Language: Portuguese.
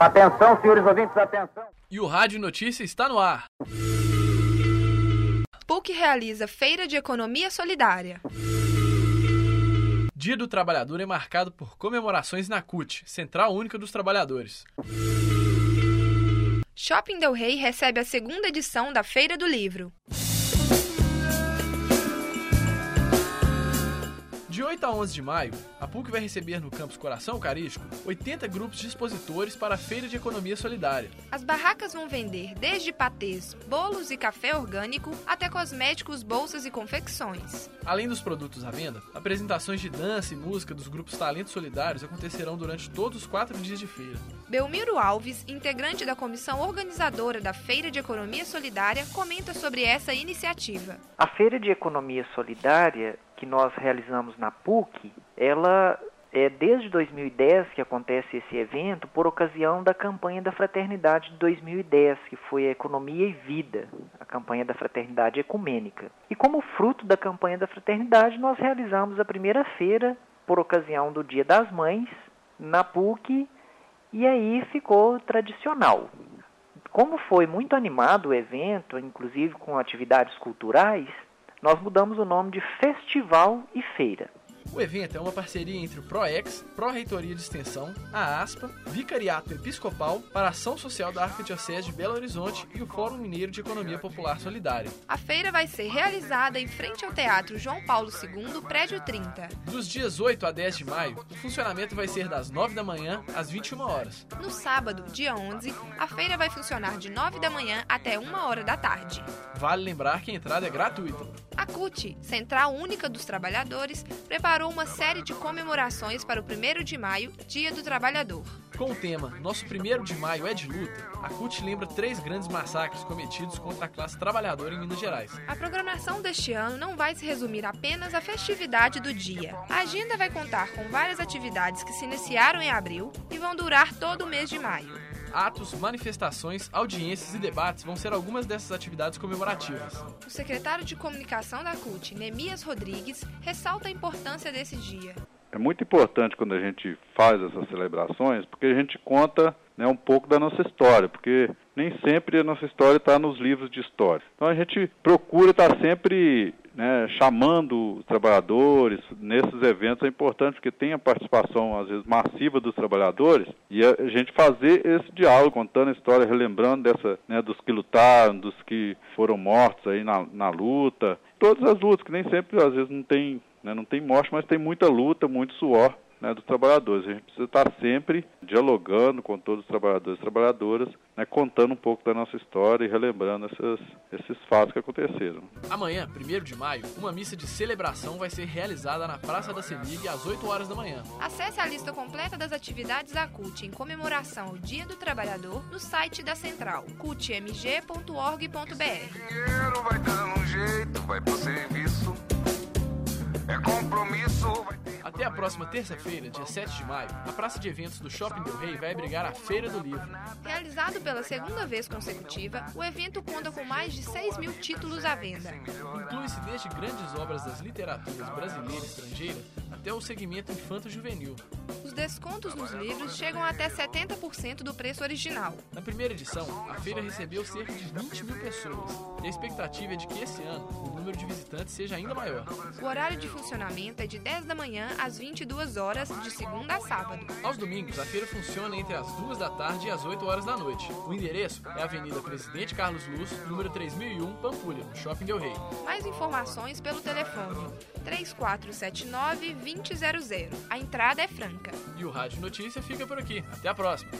Atenção, senhores ouvintes, atenção. E o Rádio Notícia está no ar. PUC realiza Feira de Economia Solidária. Dia do Trabalhador é marcado por comemorações na CUT, Central Única dos Trabalhadores. Shopping Del Rey recebe a segunda edição da Feira do Livro. De 8 a 11 de maio, a PUC vai receber no campus Coração Eucarístico 80 grupos de expositores para a Feira de Economia Solidária. As barracas vão vender desde patês, bolos e café orgânico até cosméticos, bolsas e confecções. Além dos produtos à venda, apresentações de dança e música dos grupos Talentos Solidários acontecerão durante todos os quatro dias de feira. Belmiro Alves, integrante da comissão organizadora da Feira de Economia Solidária, comenta sobre essa iniciativa. A Feira de Economia Solidária que nós realizamos na PUC, ela é desde 2010 que acontece esse evento por ocasião da campanha da Fraternidade de 2010, que foi Economia e Vida, a campanha da Fraternidade Ecumênica. E como fruto da campanha da Fraternidade, nós realizamos a primeira feira por ocasião do Dia das Mães na PUC e aí ficou tradicional. Como foi muito animado o evento, inclusive com atividades culturais, nós mudamos o nome de Festival e Feira. O evento é uma parceria entre o ProEx, Pró-Reitoria de Extensão, a ASPA, Vicariato Episcopal para a Ação Social da Arquidiocese de Belo Horizonte e o Fórum Mineiro de Economia Popular Solidária. A feira vai ser realizada em frente ao Teatro João Paulo II, prédio 30. Dos dias 8 a 10 de maio, o funcionamento vai ser das 9 da manhã às 21 horas. No sábado, dia 11, a feira vai funcionar de 9 da manhã até 1 hora da tarde. Vale lembrar que a entrada é gratuita. A CUT, Central Única dos Trabalhadores, preparou uma série de comemorações para o 1 de maio, Dia do Trabalhador. Com o tema Nosso 1 de Maio é de luta, a CUT lembra três grandes massacres cometidos contra a classe trabalhadora em Minas Gerais. A programação deste ano não vai se resumir apenas à festividade do dia. A agenda vai contar com várias atividades que se iniciaram em abril e vão durar todo o mês de maio. Atos, manifestações, audiências e debates vão ser algumas dessas atividades comemorativas. O secretário de Comunicação da CUT, Nemias Rodrigues, ressalta a importância desse dia. É muito importante quando a gente faz essas celebrações, porque a gente conta né, um pouco da nossa história, porque nem sempre a nossa história está nos livros de história. Então a gente procura estar sempre né, chamando os trabalhadores nesses eventos é importante porque tem a participação às vezes massiva dos trabalhadores e a gente fazer esse diálogo contando a história relembrando dessa né, dos que lutaram dos que foram mortos aí na, na luta. Todas as lutas que nem sempre às vezes não tem né, não tem morte mas tem muita luta muito suor né, dos trabalhadores. A gente precisa estar sempre dialogando com todos os trabalhadores e trabalhadoras, né, contando um pouco da nossa história e relembrando esses, esses fatos que aconteceram. Amanhã, 1 de maio, uma missa de celebração vai ser realizada na Praça da Semig às 8 horas da manhã. Acesse a lista completa das atividades da CUT em comemoração ao Dia do Trabalhador no site da Central, cutmg.org.br. Dinheiro vai dando um jeito, vai pro serviço. É compromisso, vai até a próxima terça-feira, dia 7 de maio, a praça de eventos do Shopping Del Rey vai abrigar a Feira do Livro. Realizado pela segunda vez consecutiva, o evento conta com mais de 6 mil títulos à venda. Inclui-se desde grandes obras das literaturas brasileira e estrangeira até o segmento infanto-juvenil. Os descontos nos livros chegam até 70% do preço original. Na primeira edição, a feira recebeu cerca de 20 mil pessoas e a expectativa é de que esse ano o número de visitantes seja ainda maior. O horário de funcionamento é de 10 da manhã às 22 horas, de segunda a sábado. Aos domingos, a feira funciona entre as 2 da tarde e as 8 horas da noite. O endereço é Avenida Presidente Carlos Luz, número 3001, Pampulha, no Shopping Del Rey. Mais informações pelo telefone 3479-2000. A entrada é franca. E o Rádio Notícia fica por aqui. Até a próxima.